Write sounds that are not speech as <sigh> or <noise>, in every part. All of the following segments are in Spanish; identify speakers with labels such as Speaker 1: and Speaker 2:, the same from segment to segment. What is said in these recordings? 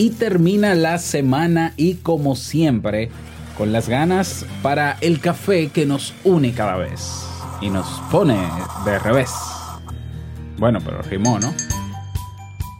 Speaker 1: y termina la semana y como siempre, con las ganas para el café que nos une cada vez y nos pone de revés. Bueno, pero rimó, ¿no?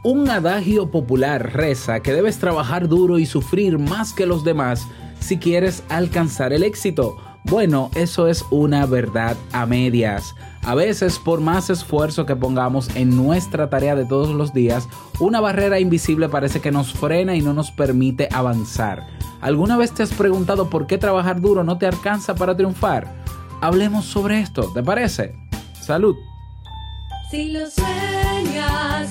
Speaker 1: Un adagio popular reza que debes trabajar duro y sufrir más que los demás si quieres alcanzar el éxito. Bueno, eso es una verdad a medias. A veces, por más esfuerzo que pongamos en nuestra tarea de todos los días, una barrera invisible parece que nos frena y no nos permite avanzar. ¿Alguna vez te has preguntado por qué trabajar duro no te alcanza para triunfar? Hablemos sobre esto, ¿te parece? Salud.
Speaker 2: Si lo sueñas,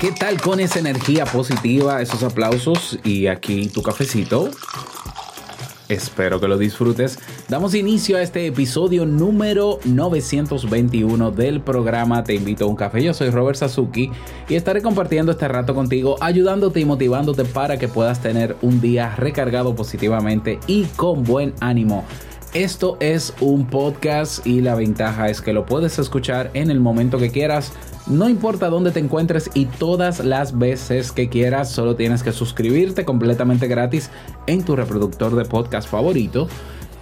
Speaker 1: ¿Qué tal con esa energía positiva, esos aplausos y aquí tu cafecito? Espero que lo disfrutes. Damos inicio a este episodio número 921 del programa Te invito a un café. Yo soy Robert Sasuki y estaré compartiendo este rato contigo, ayudándote y motivándote para que puedas tener un día recargado positivamente y con buen ánimo. Esto es un podcast y la ventaja es que lo puedes escuchar en el momento que quieras. No importa dónde te encuentres y todas las veces que quieras, solo tienes que suscribirte completamente gratis en tu reproductor de podcast favorito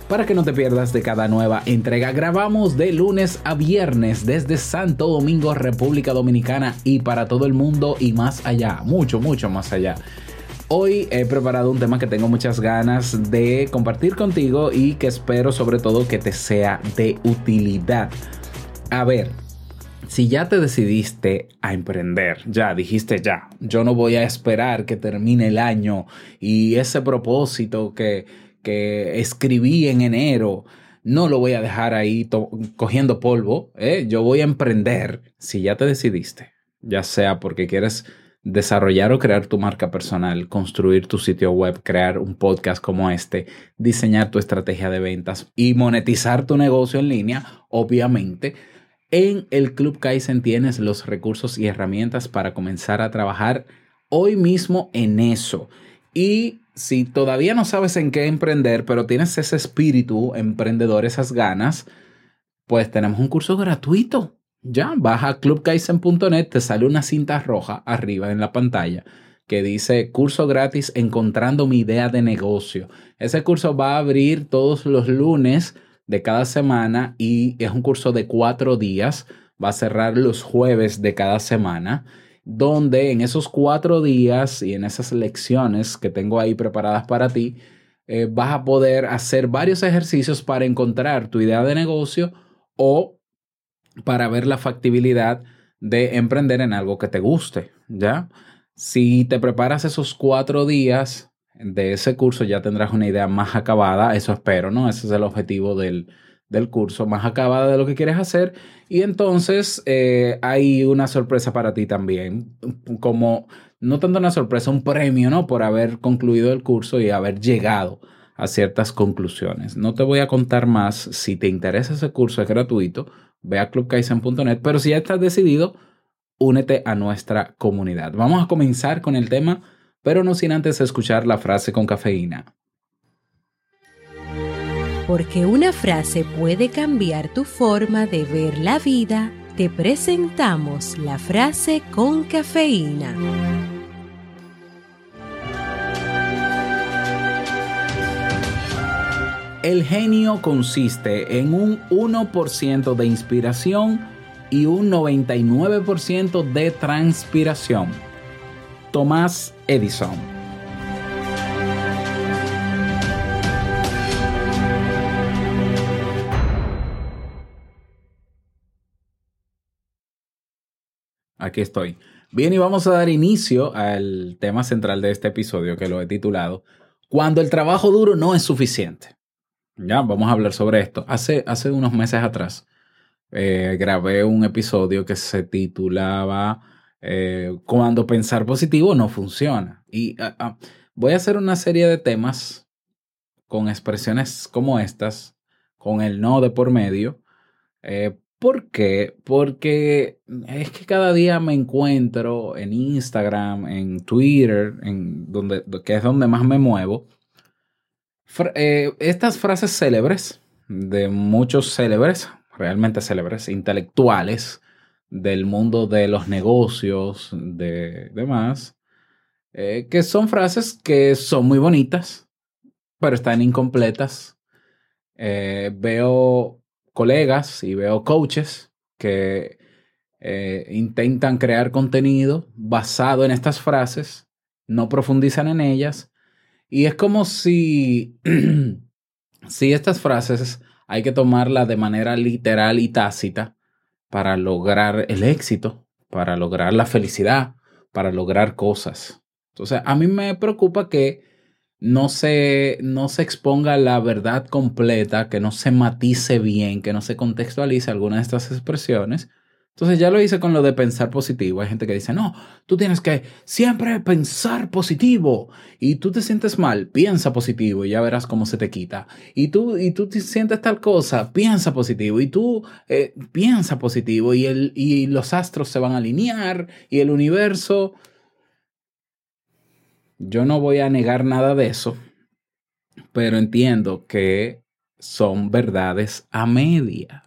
Speaker 1: para que no te pierdas de cada nueva entrega. Grabamos de lunes a viernes desde Santo Domingo, República Dominicana y para todo el mundo y más allá, mucho, mucho más allá. Hoy he preparado un tema que tengo muchas ganas de compartir contigo y que espero sobre todo que te sea de utilidad. A ver, si ya te decidiste a emprender, ya dijiste ya, yo no voy a esperar que termine el año y ese propósito que, que escribí en enero, no lo voy a dejar ahí cogiendo polvo, ¿eh? yo voy a emprender. Si ya te decidiste, ya sea porque quieres desarrollar o crear tu marca personal, construir tu sitio web, crear un podcast como este, diseñar tu estrategia de ventas y monetizar tu negocio en línea, obviamente. En el Club Kaizen tienes los recursos y herramientas para comenzar a trabajar hoy mismo en eso. Y si todavía no sabes en qué emprender, pero tienes ese espíritu emprendedor, esas ganas, pues tenemos un curso gratuito. Ya, baja a clubkaizen.net, te sale una cinta roja arriba en la pantalla que dice curso gratis encontrando mi idea de negocio. Ese curso va a abrir todos los lunes de cada semana y es un curso de cuatro días. Va a cerrar los jueves de cada semana, donde en esos cuatro días y en esas lecciones que tengo ahí preparadas para ti, eh, vas a poder hacer varios ejercicios para encontrar tu idea de negocio o para ver la factibilidad de emprender en algo que te guste, ¿ya? Si te preparas esos cuatro días de ese curso, ya tendrás una idea más acabada, eso espero, ¿no? Ese es el objetivo del, del curso, más acabada de lo que quieres hacer. Y entonces eh, hay una sorpresa para ti también, como no tanto una sorpresa, un premio, ¿no? Por haber concluido el curso y haber llegado a ciertas conclusiones. No te voy a contar más. Si te interesa ese curso, es gratuito. Ve a clubkaizen.net. Pero si ya estás decidido, únete a nuestra comunidad. Vamos a comenzar con el tema, pero no sin antes escuchar la frase con cafeína.
Speaker 3: Porque una frase puede cambiar tu forma de ver la vida, te presentamos la frase con cafeína.
Speaker 1: El genio consiste en un 1% de inspiración y un 99% de transpiración. Tomás Edison. Aquí estoy. Bien, y vamos a dar inicio al tema central de este episodio que lo he titulado Cuando el trabajo duro no es suficiente. Ya, vamos a hablar sobre esto. Hace, hace unos meses atrás eh, grabé un episodio que se titulaba eh, Cuando pensar positivo no funciona. Y ah, ah, voy a hacer una serie de temas con expresiones como estas, con el no de por medio, eh, ¿Por qué? Porque es que cada día me encuentro en Instagram, en Twitter, en donde, que es donde más me muevo, eh, estas frases célebres de muchos célebres, realmente célebres, intelectuales del mundo de los negocios, de demás, eh, que son frases que son muy bonitas, pero están incompletas. Eh, veo colegas y veo coaches que eh, intentan crear contenido basado en estas frases, no profundizan en ellas, y es como si, <clears throat> si estas frases hay que tomarlas de manera literal y tácita para lograr el éxito, para lograr la felicidad, para lograr cosas. Entonces, a mí me preocupa que no se, no se exponga la verdad completa, que no se matice bien, que no se contextualice alguna de estas expresiones. Entonces ya lo hice con lo de pensar positivo. Hay gente que dice, no, tú tienes que siempre pensar positivo y tú te sientes mal, piensa positivo y ya verás cómo se te quita. Y tú, y tú te sientes tal cosa, piensa positivo y tú eh, piensa positivo y, el, y los astros se van a alinear y el universo... Yo no voy a negar nada de eso, pero entiendo que son verdades a medias.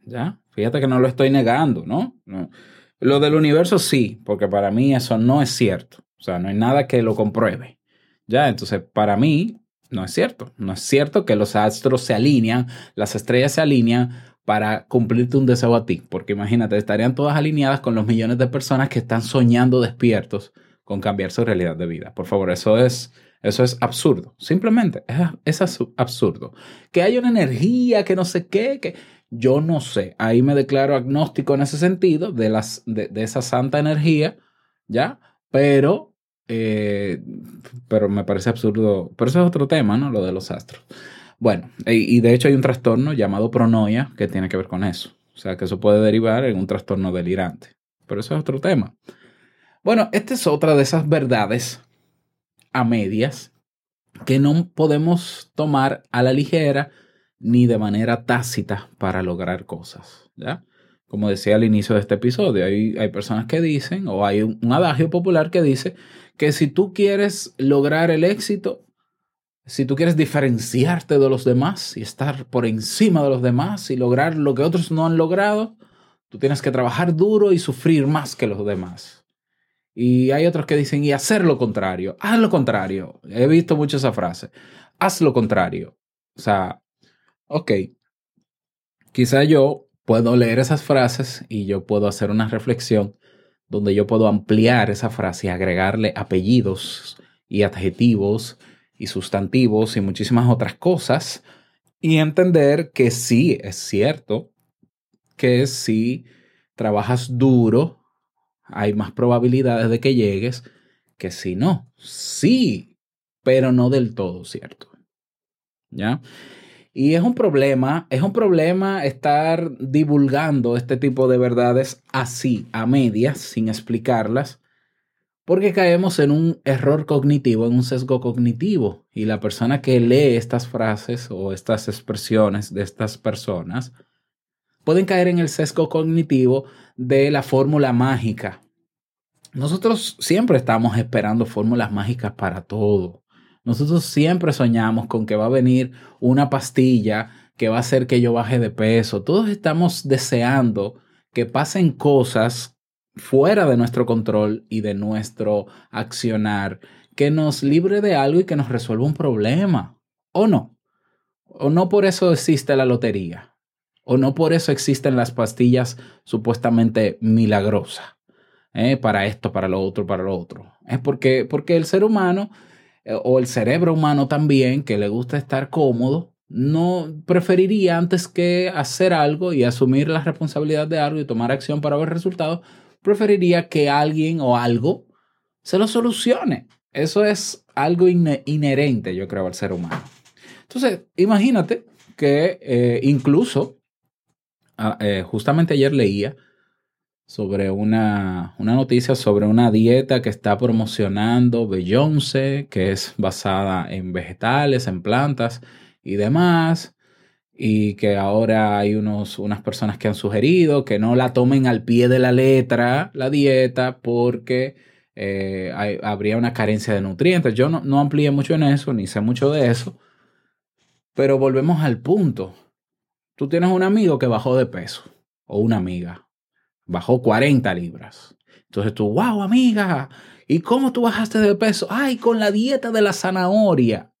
Speaker 1: ¿Ya? Fíjate que no lo estoy negando, ¿no? no. Lo del universo sí, porque para mí eso no es cierto. O sea, no hay nada que lo compruebe. ¿Ya? Entonces, para mí no es cierto. No es cierto que los astros se alinean, las estrellas se alinean para cumplirte un deseo a ti. Porque imagínate, estarían todas alineadas con los millones de personas que están soñando despiertos con cambiar su realidad de vida. Por favor, eso es, eso es absurdo. Simplemente es, es absurdo. Que hay una energía que no sé qué, que yo no sé. Ahí me declaro agnóstico en ese sentido de, las, de, esa santa energía, ¿ya? Pero, eh, pero me parece absurdo. Pero eso es otro tema, ¿no? Lo de los astros. Bueno, y, y de hecho hay un trastorno llamado pronoia que tiene que ver con eso. O sea, que eso puede derivar en un trastorno delirante. Pero eso es otro tema. Bueno, esta es otra de esas verdades a medias que no podemos tomar a la ligera ni de manera tácita para lograr cosas, ¿ya? Como decía al inicio de este episodio, hay, hay personas que dicen, o hay un, un adagio popular que dice, que si tú quieres lograr el éxito, si tú quieres diferenciarte de los demás y estar por encima de los demás y lograr lo que otros no han logrado, tú tienes que trabajar duro y sufrir más que los demás. Y hay otros que dicen, y hacer lo contrario, haz lo contrario. He visto mucho esa frase, haz lo contrario. O sea, ok, quizá yo puedo leer esas frases y yo puedo hacer una reflexión donde yo puedo ampliar esa frase y agregarle apellidos y adjetivos y sustantivos y muchísimas otras cosas y entender que sí, es cierto, que si trabajas duro, hay más probabilidades de que llegues que si no. Sí, pero no del todo cierto. ¿Ya? Y es un problema, es un problema estar divulgando este tipo de verdades así, a medias, sin explicarlas, porque caemos en un error cognitivo, en un sesgo cognitivo. Y la persona que lee estas frases o estas expresiones de estas personas pueden caer en el sesgo cognitivo de la fórmula mágica. Nosotros siempre estamos esperando fórmulas mágicas para todo. Nosotros siempre soñamos con que va a venir una pastilla que va a hacer que yo baje de peso. Todos estamos deseando que pasen cosas fuera de nuestro control y de nuestro accionar que nos libre de algo y que nos resuelva un problema. ¿O no? ¿O no por eso existe la lotería? ¿O no por eso existen las pastillas supuestamente milagrosas? eh, para esto, para lo otro, para lo otro. Es porque, porque el ser humano o el cerebro humano también, que le gusta estar cómodo, no preferiría antes que hacer algo y asumir la responsabilidad de algo y tomar acción para ver resultados, preferiría que alguien o algo se lo solucione. Eso es algo ine- inherente, yo creo, al ser humano. Entonces, imagínate que eh, incluso, ah, eh, justamente ayer leía sobre una, una noticia sobre una dieta que está promocionando Beyoncé, que es basada en vegetales, en plantas y demás, y que ahora hay unos, unas personas que han sugerido que no la tomen al pie de la letra la dieta porque eh, habría una carencia de nutrientes. Yo no, no amplié mucho en eso, ni sé mucho de eso, pero volvemos al punto. Tú tienes un amigo que bajó de peso, o una amiga, bajó 40 libras. Entonces tú, wow, amiga, ¿y cómo tú bajaste de peso? Ay, con la dieta de la zanahoria.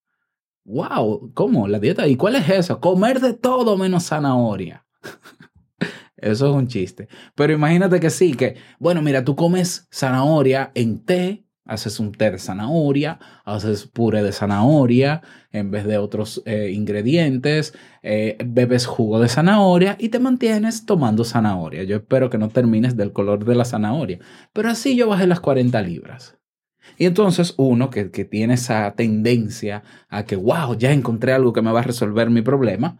Speaker 1: Wow, ¿cómo? ¿La dieta? ¿Y cuál es esa? Comer de todo menos zanahoria. <laughs> Eso es un chiste. Pero imagínate que sí, que, bueno, mira, tú comes zanahoria en té, haces un té de zanahoria, haces puré de zanahoria en vez de otros eh, ingredientes, eh, bebes jugo de zanahoria y te mantienes tomando zanahoria. Yo espero que no termines del color de la zanahoria. Pero así yo bajé las 40 libras. Y entonces uno que, que tiene esa tendencia a que, wow, ya encontré algo que me va a resolver mi problema,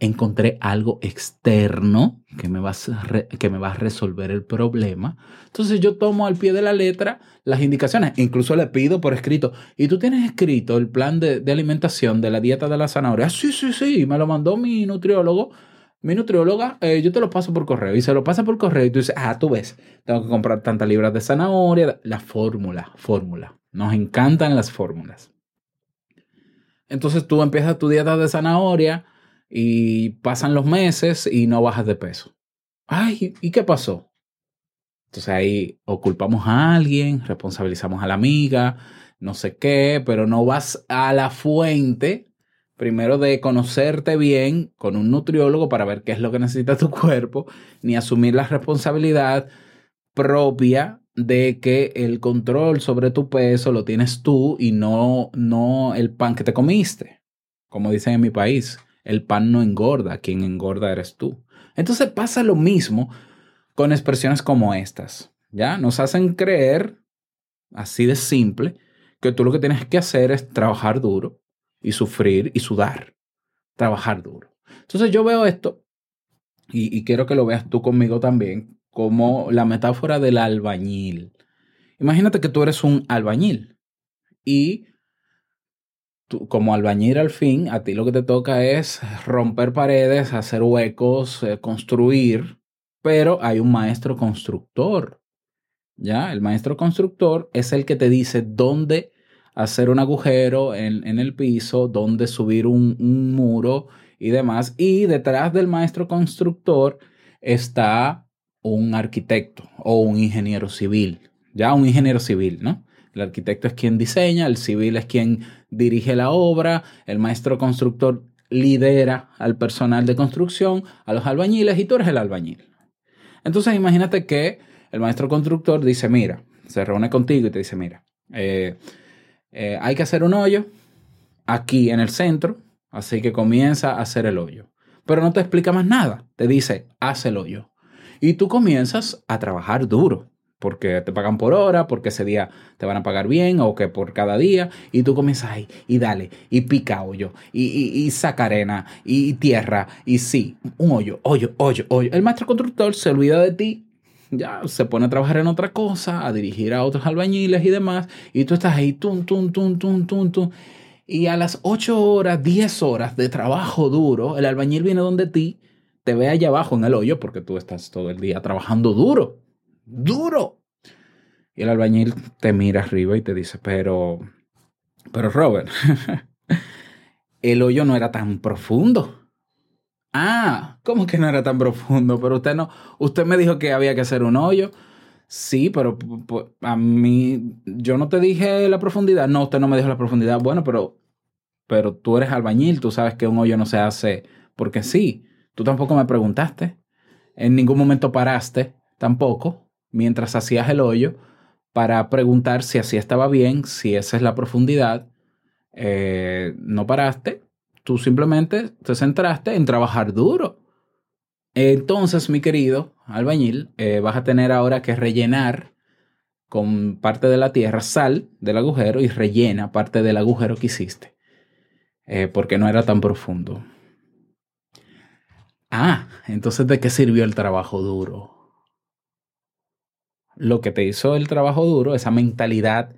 Speaker 1: encontré algo externo que me, va a, que me va a resolver el problema. Entonces yo tomo al pie de la letra las indicaciones, incluso le pido por escrito, ¿y tú tienes escrito el plan de, de alimentación de la dieta de la zanahoria? "Ah, Sí, sí, sí, me lo mandó mi nutriólogo. Mi nutrióloga, eh, yo te lo paso por correo y se lo pasa por correo y tú dices, ah, tú ves, tengo que comprar tantas libras de zanahoria. La fórmula, fórmula. Nos encantan las fórmulas. Entonces tú empiezas tu dieta de zanahoria y pasan los meses y no bajas de peso. Ay, ¿y qué pasó? Entonces ahí o culpamos a alguien, responsabilizamos a la amiga, no sé qué, pero no vas a la fuente primero de conocerte bien con un nutriólogo para ver qué es lo que necesita tu cuerpo, ni asumir la responsabilidad propia de que el control sobre tu peso lo tienes tú y no, no el pan que te comiste. Como dicen en mi país, el pan no engorda, quien engorda eres tú. Entonces pasa lo mismo con expresiones como estas, ¿ya? Nos hacen creer, así de simple, que tú lo que tienes que hacer es trabajar duro y sufrir y sudar. Trabajar duro. Entonces yo veo esto y, y quiero que lo veas tú conmigo también como la metáfora del albañil. Imagínate que tú eres un albañil y tú, como albañil al fin, a ti lo que te toca es romper paredes, hacer huecos, eh, construir, pero hay un maestro constructor. ¿Ya? El maestro constructor es el que te dice dónde hacer un agujero en, en el piso, dónde subir un, un muro y demás. Y detrás del maestro constructor está un arquitecto o un ingeniero civil. Ya un ingeniero civil, ¿no? El arquitecto es quien diseña, el civil es quien dirige la obra, el maestro constructor lidera al personal de construcción, a los albañiles y tú eres el albañil. Entonces imagínate que el maestro constructor dice, mira, se reúne contigo y te dice, mira, eh, eh, hay que hacer un hoyo aquí en el centro, así que comienza a hacer el hoyo. Pero no te explica más nada, te dice, haz el hoyo. Y tú comienzas a trabajar duro, porque te pagan por hora, porque ese día te van a pagar bien o que por cada día, y tú comienzas ahí, y dale, y pica hoyo, y, y, y saca arena, y tierra, y sí, un hoyo, hoyo, hoyo, hoyo. El maestro constructor se olvida de ti, ya se pone a trabajar en otra cosa, a dirigir a otros albañiles y demás, y tú estás ahí, tum, tum, tum, tum, tum, tum. Y a las 8 horas, 10 horas de trabajo duro, el albañil viene donde ti, te ve allá abajo en el hoyo, porque tú estás todo el día trabajando duro, duro. Y el albañil te mira arriba y te dice, pero, pero Robert, <laughs> el hoyo no era tan profundo. Ah, ¿cómo que no era tan profundo? Pero usted no, usted me dijo que había que hacer un hoyo. Sí, pero a mí, yo no te dije la profundidad. No, usted no me dijo la profundidad. Bueno, pero, pero tú eres albañil, tú sabes que un hoyo no se hace porque sí. Tú tampoco me preguntaste. En ningún momento paraste, tampoco. Mientras hacías el hoyo para preguntar si así estaba bien, si esa es la profundidad. Eh, no paraste, tú simplemente te centraste en trabajar duro. Entonces, mi querido albañil, eh, vas a tener ahora que rellenar con parte de la tierra sal del agujero y rellena parte del agujero que hiciste, eh, porque no era tan profundo. Ah, entonces, ¿de qué sirvió el trabajo duro? Lo que te hizo el trabajo duro, esa mentalidad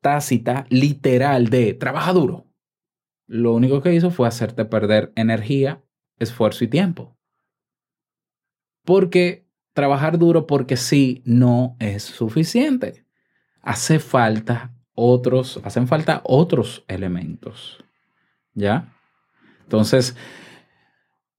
Speaker 1: tácita, literal de trabaja duro, lo único que hizo fue hacerte perder energía, esfuerzo y tiempo. Porque trabajar duro porque sí no es suficiente. Hace falta otros, hacen falta otros elementos. ¿Ya? Entonces,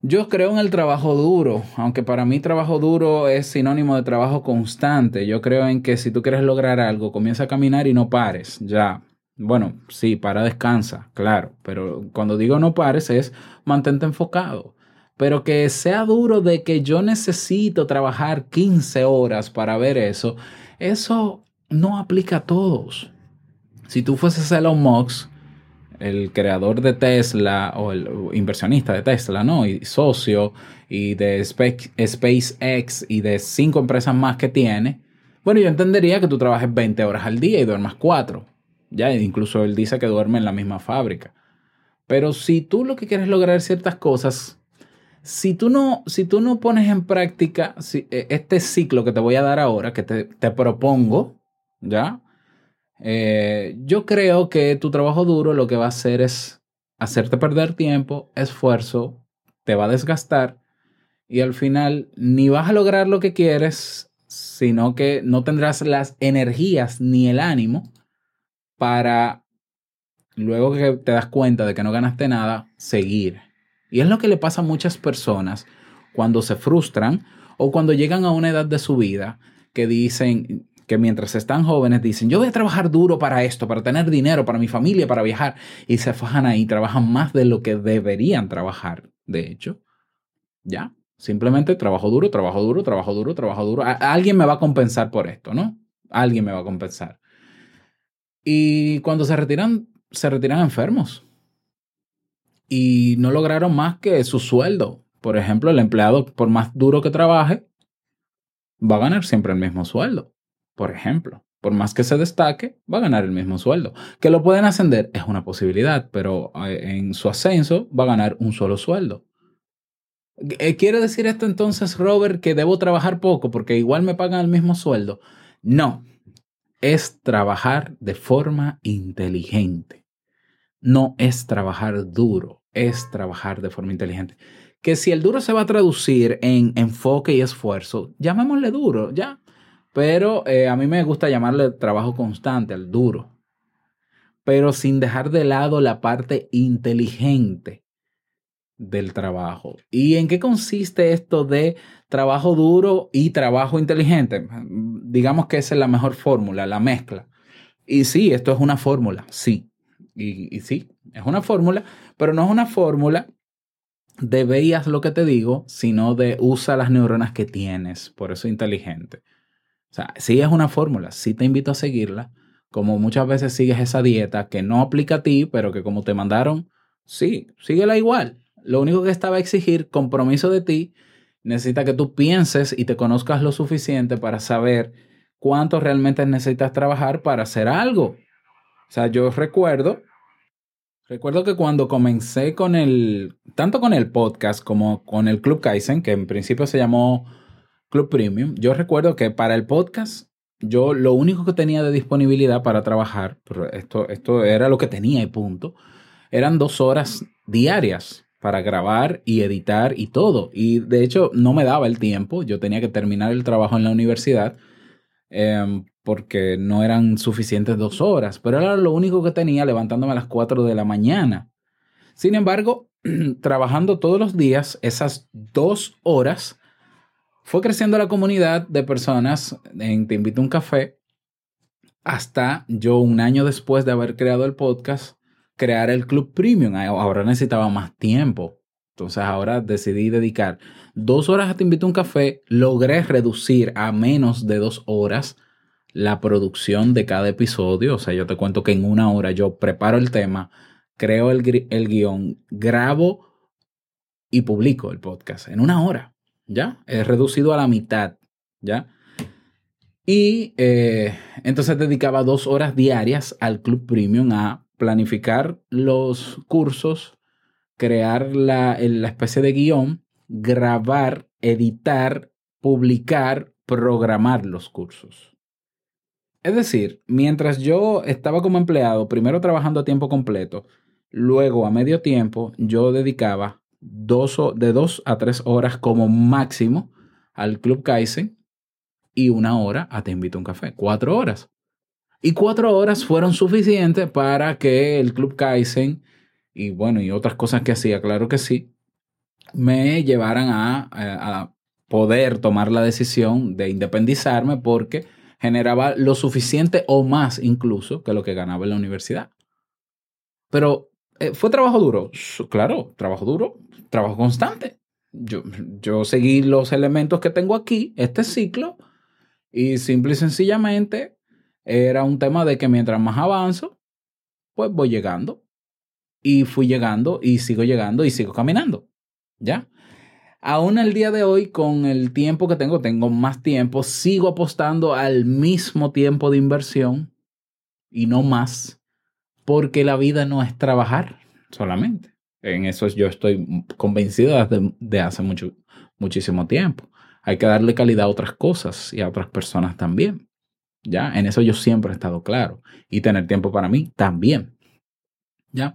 Speaker 1: yo creo en el trabajo duro, aunque para mí trabajo duro es sinónimo de trabajo constante. Yo creo en que si tú quieres lograr algo, comienza a caminar y no pares, ya. Bueno, sí, para, descansa, claro, pero cuando digo no pares es mantente enfocado. Pero que sea duro de que yo necesito trabajar 15 horas para ver eso, eso no aplica a todos. Si tú fueses Elon Musk, el creador de Tesla o el inversionista de Tesla, ¿no? Y socio y de SpaceX y de cinco empresas más que tiene, bueno, yo entendería que tú trabajes 20 horas al día y duermas 4. Ya, incluso él dice que duerme en la misma fábrica. Pero si tú lo que quieres lograr ciertas cosas, si tú no, si tú no pones en práctica eh, este ciclo que te voy a dar ahora, que te, te propongo, ¿ya? Eh, yo creo que tu trabajo duro lo que va a hacer es hacerte perder tiempo, esfuerzo, te va a desgastar y al final ni vas a lograr lo que quieres, sino que no tendrás las energías ni el ánimo para luego que te das cuenta de que no ganaste nada, seguir. Y es lo que le pasa a muchas personas cuando se frustran o cuando llegan a una edad de su vida que dicen que mientras están jóvenes dicen, yo voy a trabajar duro para esto, para tener dinero, para mi familia, para viajar, y se fajan ahí, trabajan más de lo que deberían trabajar, de hecho. ¿Ya? Simplemente trabajo duro, trabajo duro, trabajo duro, trabajo duro. Alguien me va a compensar por esto, ¿no? Alguien me va a compensar. Y cuando se retiran, se retiran enfermos. Y no lograron más que su sueldo. Por ejemplo, el empleado, por más duro que trabaje, va a ganar siempre el mismo sueldo. Por ejemplo, por más que se destaque, va a ganar el mismo sueldo. Que lo pueden ascender es una posibilidad, pero eh, en su ascenso va a ganar un solo sueldo. Eh, ¿Quiere decir esto entonces, Robert, que debo trabajar poco porque igual me pagan el mismo sueldo? No, es trabajar de forma inteligente. No es trabajar duro, es trabajar de forma inteligente. Que si el duro se va a traducir en enfoque y esfuerzo, llamémosle duro, ya. Pero eh, a mí me gusta llamarle trabajo constante al duro. Pero sin dejar de lado la parte inteligente del trabajo. ¿Y en qué consiste esto de trabajo duro y trabajo inteligente? Digamos que esa es la mejor fórmula, la mezcla. Y sí, esto es una fórmula, sí. Y, y sí, es una fórmula, pero no es una fórmula de veías lo que te digo, sino de usa las neuronas que tienes, por eso inteligente. Sea, sí es una fórmula, sí te invito a seguirla, como muchas veces sigues esa dieta que no aplica a ti, pero que como te mandaron, sí, síguela igual. Lo único que esta va a exigir compromiso de ti, necesita que tú pienses y te conozcas lo suficiente para saber cuánto realmente necesitas trabajar para hacer algo. O sea, yo recuerdo, recuerdo que cuando comencé con el, tanto con el podcast como con el Club Kaizen, que en principio se llamó Club Premium, yo recuerdo que para el podcast yo lo único que tenía de disponibilidad para trabajar, pero esto, esto era lo que tenía y punto, eran dos horas diarias para grabar y editar y todo. Y de hecho no me daba el tiempo, yo tenía que terminar el trabajo en la universidad em, porque no eran suficientes dos horas, pero era lo único que tenía levantándome a las 4 de la mañana. Sin embargo, <clears throat> trabajando todos los días, esas dos horas, fue creciendo la comunidad de personas en Te invito a un café hasta yo un año después de haber creado el podcast, crear el Club Premium. Ahora necesitaba más tiempo Entonces ahora decidí dedicar dos horas a Te invito a un café. Logré reducir a menos de dos horas la producción de cada episodio. O sea, yo te cuento que en una hora yo preparo el tema, creo el, el guion, grabo y publico el podcast en una hora. ¿Ya? He reducido a la mitad. ¿Ya? Y eh, entonces dedicaba dos horas diarias al Club Premium a planificar los cursos, crear la, la especie de guion, grabar, editar, publicar, programar los cursos. Es decir, mientras yo estaba como empleado, primero trabajando a tiempo completo, luego a medio tiempo, yo dedicaba dos, de dos a tres horas como máximo al Club Kaizen y una hora a Te invito a un café. Cuatro horas. Y cuatro horas fueron suficientes para que el Club Kaizen y bueno, y otras cosas que hacía, claro que sí, me llevaran a, a- a poder tomar la decisión de independizarme porque generaba lo suficiente o más incluso que lo que ganaba en la universidad. Pero eh, fue trabajo duro, claro, trabajo duro, trabajo constante. Yo, yo seguí los elementos que tengo aquí, este ciclo, y simple y sencillamente era un tema de que mientras más avanzo, pues voy llegando. Y fui llegando y sigo llegando y sigo caminando. ¿Ya? Aún el día de hoy, con el tiempo que tengo, tengo más tiempo, sigo apostando al mismo tiempo de inversión y no más, porque la vida no es trabajar solamente. En eso yo estoy convencido desde de hace mucho, muchísimo tiempo. Hay que darle calidad a otras cosas y a otras personas también. ¿Ya? En eso yo siempre he estado claro. Y tener tiempo para mí también. ¿Ya?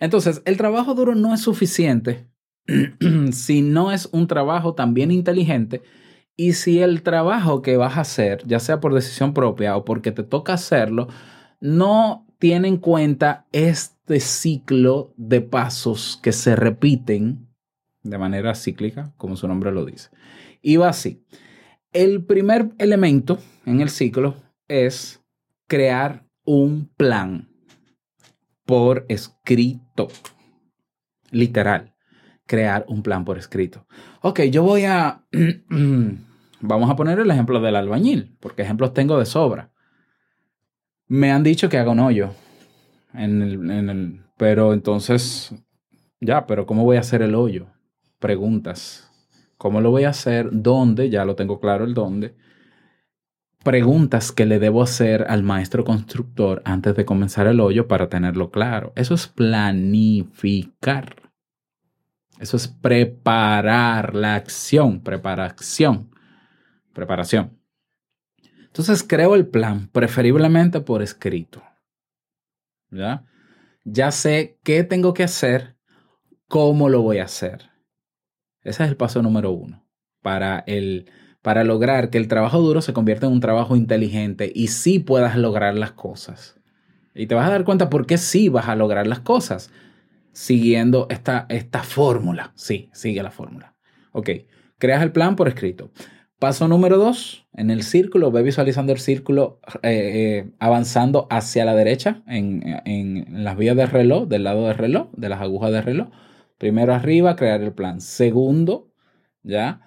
Speaker 1: Entonces, el trabajo duro no es suficiente <clears throat> si no es un trabajo también inteligente y si el trabajo que vas a hacer, ya sea por decisión propia o porque te toca hacerlo, no tiene en cuenta este ciclo de pasos que se repiten de manera cíclica, como su nombre lo dice. Y va así. El primer elemento en el ciclo es crear un plan por escrito. Literal. Crear un plan por escrito. Ok, yo voy a... <clears throat> Vamos a poner el ejemplo del albañil, porque ejemplos tengo de sobra. Me han dicho que haga un hoyo. En el, en el- pero entonces, ya, pero ¿cómo voy a hacer el hoyo? Preguntas. ¿Cómo lo voy a hacer? ¿Dónde? Ya lo tengo claro el dónde. Preguntas que le debo hacer al maestro constructor antes de comenzar el hoyo para tenerlo claro. Eso es planificar. Eso es preparar la acción, preparación, preparación. Entonces creo el plan, preferiblemente por escrito. ¿Ya? Ya sé qué tengo que hacer, cómo lo voy a hacer. Ese es el paso número uno para, el, para lograr que el trabajo duro se convierta en un trabajo inteligente y sí puedas lograr las cosas. Y te vas a dar cuenta por qué sí vas a lograr las cosas siguiendo esta, esta fórmula. Sí, sigue la fórmula. Ok, creas el plan por escrito. Paso número dos, en el círculo, ve visualizando el círculo eh, eh, avanzando hacia la derecha en, en las vías del reloj, del lado del reloj, de las agujas del reloj. Primero arriba, crear el plan. Segundo, ya,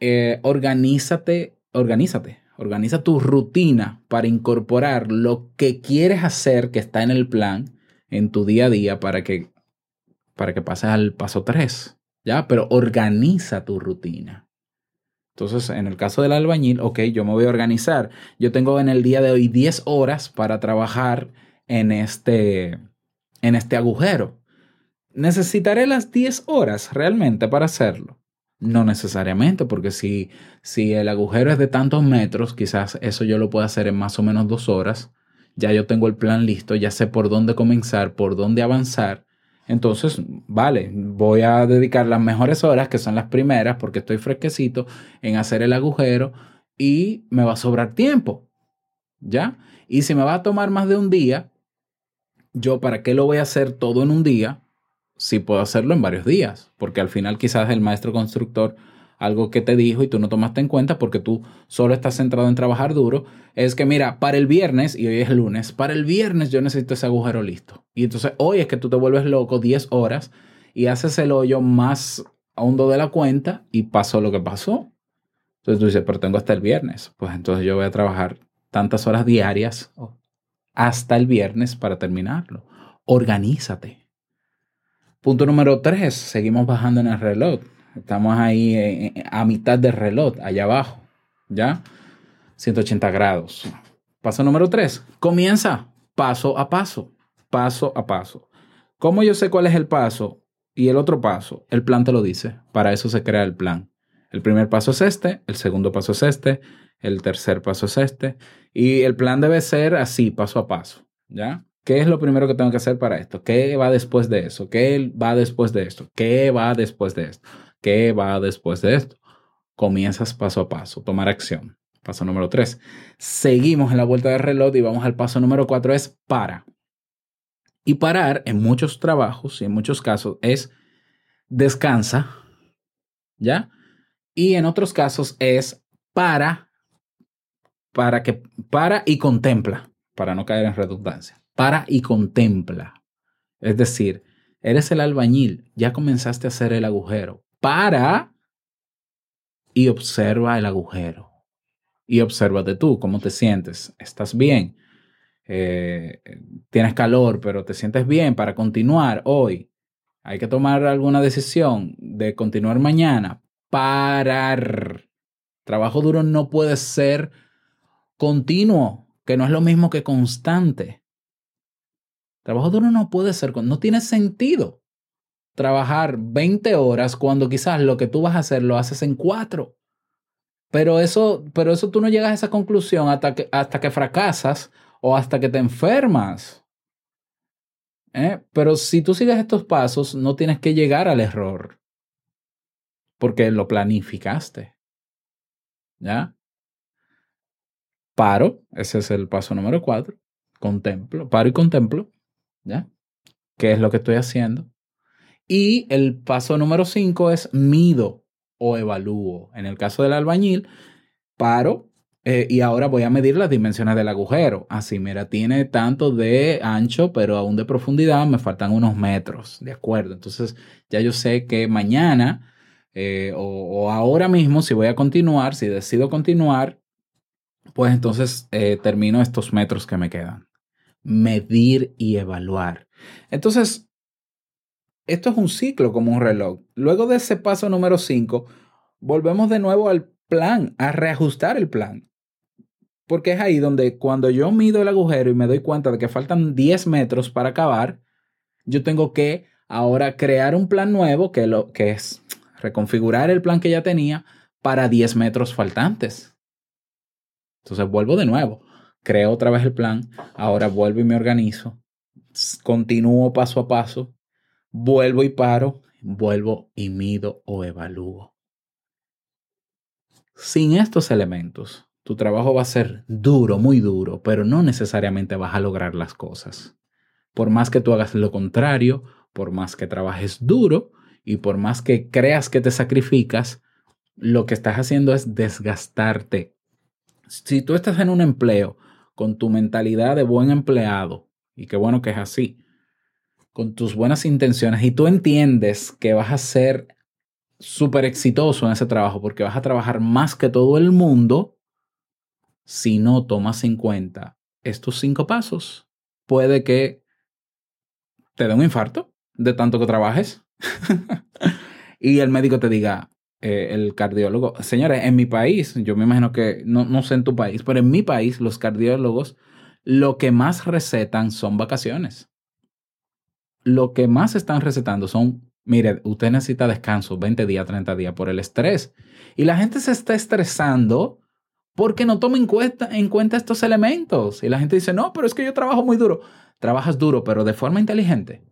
Speaker 1: eh, organízate, organízate, organiza tu rutina para incorporar lo que quieres hacer que está en el plan en tu día a día para que, para que pases al paso 3, ¿ya? Pero organiza tu rutina. Entonces, en el caso del albañil, ok, yo me voy a organizar. Yo tengo en el día de hoy 10 horas para trabajar en este, en este agujero. ¿Necesitaré las 10 horas realmente para hacerlo? No necesariamente, porque si, si el agujero es de tantos metros, quizás eso yo lo puedo hacer en más o menos dos horas. Ya yo tengo el plan listo, ya sé por dónde comenzar, por dónde avanzar. Entonces, vale, voy a dedicar las mejores horas, que son las primeras, porque estoy fresquecito, en hacer el agujero y me va a sobrar tiempo. ¿Ya? Y si me va a tomar más de un día, yo para qué lo voy a hacer todo en un día si puedo hacerlo en varios días, porque al final quizás el maestro constructor algo que te dijo y tú no tomaste en cuenta porque tú solo estás centrado en trabajar duro, es que mira, para el viernes, y hoy es lunes, para el viernes yo necesito ese agujero listo. Y entonces hoy es que tú te vuelves loco 10 horas y haces el hoyo más hondo de la cuenta y pasó lo que pasó. Entonces tú dices, pero tengo hasta el viernes. Pues entonces yo voy a trabajar tantas horas diarias hasta el viernes para terminarlo. Organízate. Punto número tres, seguimos bajando en el reloj. Estamos ahí eh, eh, a mitad del reloj, allá abajo, ¿ya? 180 grados. Paso número tres, comienza paso a paso, paso a paso. ¿Cómo yo sé cuál es el paso y el otro paso? El plan te lo dice. Para eso se crea el plan. El primer paso es este, el segundo paso es este, el tercer paso es este. Y el plan debe ser así, paso a paso. ¿Ya? ¿Qué es lo primero que tengo que hacer para esto? ¿Qué va después de eso? ¿Qué va después de esto? ¿Qué va después de esto? ¿Qué va después de esto? Comienzas paso a paso, tomar acción. Paso número tres. Seguimos en la vuelta del reloj y vamos al paso número cuatro, es para. Y parar en muchos trabajos y en muchos casos es descansa, ¿ya? Y en otros casos es para, para que, para y contempla, para no caer en redundancia. Para y contempla. Es decir, eres el albañil, ya comenzaste a hacer el agujero. Para y observa el agujero. Y obsérvate tú, cómo te sientes. ¿Estás bien? Eh, tienes calor, pero te sientes bien para continuar hoy. Hay que tomar alguna decisión de continuar mañana. Parar. Trabajo duro no puede ser continuo, que no es lo mismo que constante. Trabajo duro no puede ser, no tiene sentido trabajar 20 horas cuando quizás lo que tú vas a hacer lo haces en cuatro. Pero eso, pero eso tú no llegas a esa conclusión hasta que, hasta que fracasas o hasta que te enfermas. ¿Eh? Pero si tú sigues estos pasos, no tienes que llegar al error. Porque lo planificaste. ¿Ya? Paro, ese es el paso número cuatro. Contemplo, paro y contemplo. ¿Ya? ¿Qué es lo que estoy haciendo? Y el paso número cinco es mido o evalúo. En el caso del albañil, paro eh, y ahora voy a medir las dimensiones del agujero. Así, mira, tiene tanto de ancho, pero aún de profundidad me faltan unos metros. De acuerdo. Entonces, ya yo sé que mañana eh, o, o ahora mismo, si voy a continuar, si decido continuar, pues entonces eh, termino estos metros que me quedan. Medir y evaluar. Entonces, esto es un ciclo como un reloj. Luego de ese paso número 5, volvemos de nuevo al plan, a reajustar el plan. Porque es ahí donde cuando yo mido el agujero y me doy cuenta de que faltan 10 metros para acabar, yo tengo que ahora crear un plan nuevo, que, lo, que es reconfigurar el plan que ya tenía para 10 metros faltantes. Entonces vuelvo de nuevo, creo otra vez el plan, ahora vuelvo y me organizo, continúo paso a paso, vuelvo y paro, vuelvo y mido o evalúo. Sin estos elementos, tu trabajo va a ser duro, muy duro, pero no necesariamente vas a lograr las cosas. Por más que tú hagas lo contrario, por más que trabajes duro y por más que creas que te sacrificas, lo que estás haciendo es desgastarte. Si tú estás en un empleo con tu mentalidad de buen empleado, y qué bueno que es así, con tus buenas intenciones y tú entiendes que vas a ser súper exitoso en ese trabajo porque vas a trabajar más que todo el mundo, si no tomas en cuenta estos cinco pasos, puede que te dé un infarto de tanto que trabajes <laughs> y el médico te diga, eh, el cardiólogo, señores, en mi país, yo me imagino que no, no sé en tu país, pero en mi país los cardiólogos lo que más recetan son vacaciones lo que más están recetando son, mire, usted necesita descanso, 20 días, 30 días por el estrés. Y la gente se está estresando porque no toma en cuenta, en cuenta estos elementos. Y la gente dice, no, pero es que yo trabajo muy duro. Trabajas duro, pero de forma inteligente.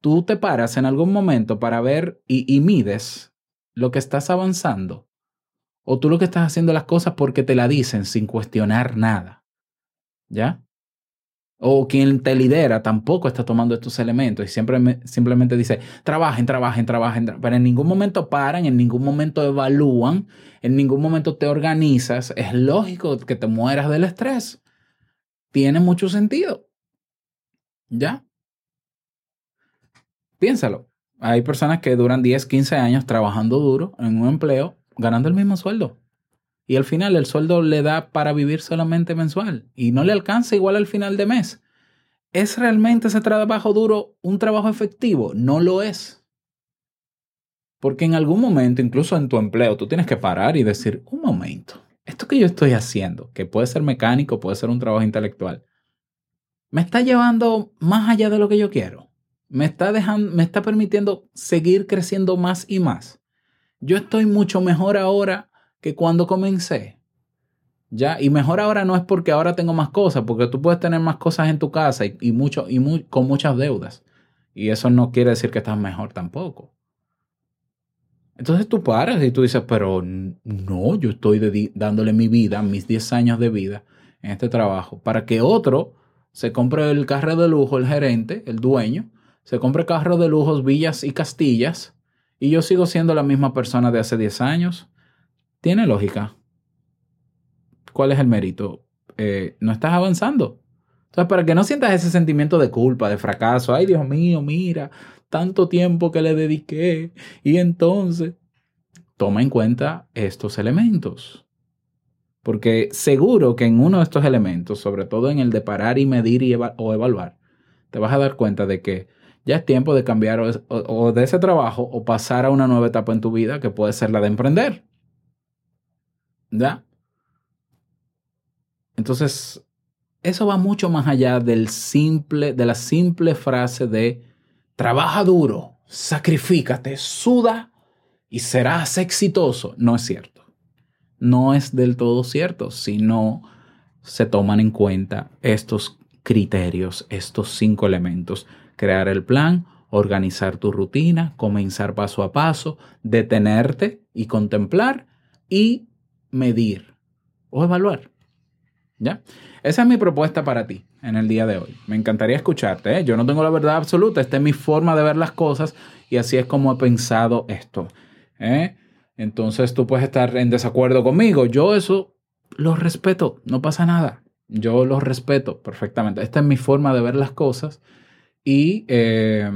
Speaker 1: Tú te paras en algún momento para ver y mides lo que estás avanzando. O tú lo que estás haciendo las cosas porque te la dicen sin cuestionar nada. ¿Ya? O quien te lidera tampoco está tomando estos elementos y siempre me- simplemente dice, trabajen, trabajen, trabajen, tra-". pero en ningún momento paran, en ningún momento evalúan, en ningún momento te organizas. Es lógico que te mueras del estrés. Tiene mucho sentido. ¿Ya? Piénsalo. Hay personas que duran 10, 15 años trabajando duro en un empleo, ganando el mismo sueldo. Y al final el sueldo le da para vivir solamente mensual y no le alcanza igual al final de mes. ¿Es realmente ese trabajo duro un trabajo efectivo? No lo es. Porque en algún momento, incluso en tu empleo, tú tienes que parar y decir, un momento, esto que yo estoy haciendo, que puede ser mecánico, puede ser un trabajo intelectual, me está llevando más allá de lo que yo quiero. Me está dejando, me está permitiendo seguir creciendo más y más. Yo estoy mucho mejor ahora que cuando comencé. ¿Ya? Y mejor ahora no es porque ahora tengo más cosas, porque tú puedes tener más cosas en tu casa y, y mucho, y con muchas deudas. Y eso no quiere decir que estás mejor tampoco. Entonces tú paras y tú dices, pero no, yo estoy dándole mi vida, mis 10 años de vida en este trabajo, para que otro se compre el carro de lujo, el gerente, el dueño, se compre carro de lujos, villas y castillas, y yo sigo siendo la misma persona de hace 10 años. Tiene lógica. ¿Cuál es el mérito? Eh, no estás avanzando. Entonces, para que no sientas ese sentimiento de culpa, de fracaso, ay Dios mío, mira, tanto tiempo que le dediqué, y entonces, toma en cuenta estos elementos. Porque seguro que en uno de estos elementos, sobre todo en el de parar y medir y o evaluar, te vas a dar cuenta de que ya es tiempo de cambiar o de ese trabajo o pasar a una nueva etapa en tu vida que puede ser la de emprender. ¿Ya? Entonces, eso va mucho más allá del simple, de la simple frase de trabaja duro, sacrifícate, suda y serás exitoso. No es cierto. No es del todo cierto si no se toman en cuenta estos criterios, estos cinco elementos. Crear el plan, organizar tu rutina, comenzar paso a paso, detenerte y contemplar y medir o evaluar. ¿Ya? Esa es mi propuesta para ti en el día de hoy. Me encantaría escucharte. ¿eh? Yo no tengo la verdad absoluta. Esta es mi forma de ver las cosas y así es como he pensado esto. ¿eh? Entonces tú puedes estar en desacuerdo conmigo. Yo eso lo respeto. No pasa nada. Yo lo respeto perfectamente. Esta es mi forma de ver las cosas. Y eh,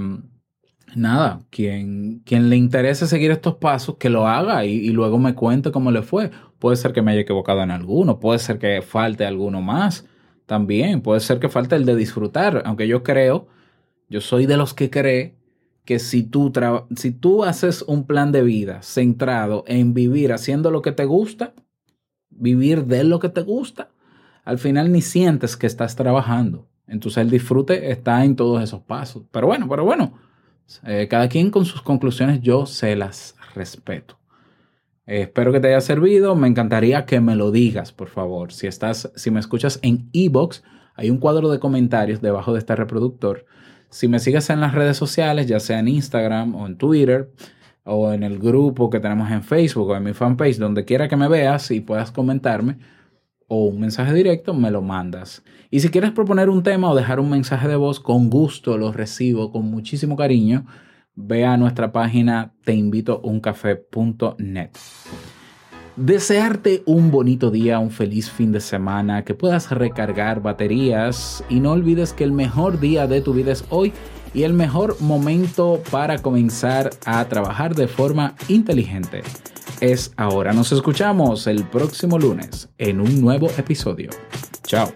Speaker 1: nada, quien, quien le interese seguir estos pasos, que lo haga y, y luego me cuente cómo le fue. Puede ser que me haya equivocado en alguno, puede ser que falte alguno más también, puede ser que falte el de disfrutar, aunque yo creo, yo soy de los que cree que si tú, si tú haces un plan de vida centrado en vivir haciendo lo que te gusta, vivir de lo que te gusta, al final ni sientes que estás trabajando. Entonces el disfrute está en todos esos pasos. Pero bueno, pero bueno, eh, cada quien con sus conclusiones yo se las respeto. Eh, espero que te haya servido. Me encantaría que me lo digas, por favor. Si estás, si me escuchas en Ebox, hay un cuadro de comentarios debajo de este reproductor. Si me sigues en las redes sociales, ya sea en Instagram o en Twitter o en el grupo que tenemos en Facebook o en mi fanpage, donde quiera que me veas y puedas comentarme o un mensaje directo, me lo mandas. Y si quieres proponer un tema o dejar un mensaje de voz, con gusto lo recibo, con muchísimo cariño. Ve a nuestra página teinvitouncafé.net. Desearte un bonito día, un feliz fin de semana, que puedas recargar baterías y no olvides que el mejor día de tu vida es hoy y el mejor momento para comenzar a trabajar de forma inteligente es ahora. Nos escuchamos el próximo lunes en un nuevo episodio. Chao.